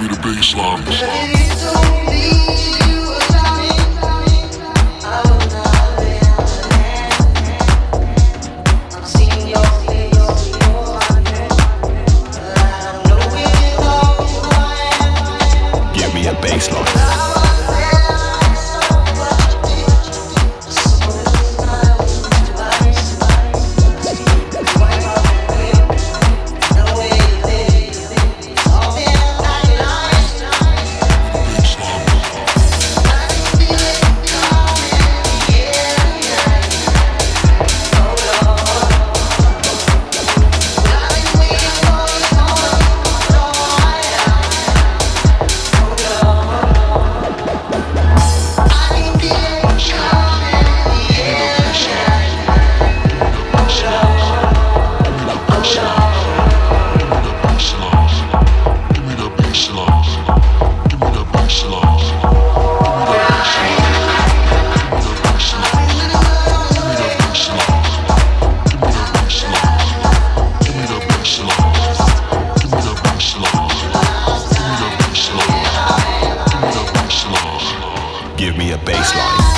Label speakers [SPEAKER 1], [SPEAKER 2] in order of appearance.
[SPEAKER 1] Me the baseline.
[SPEAKER 2] give me a bass line.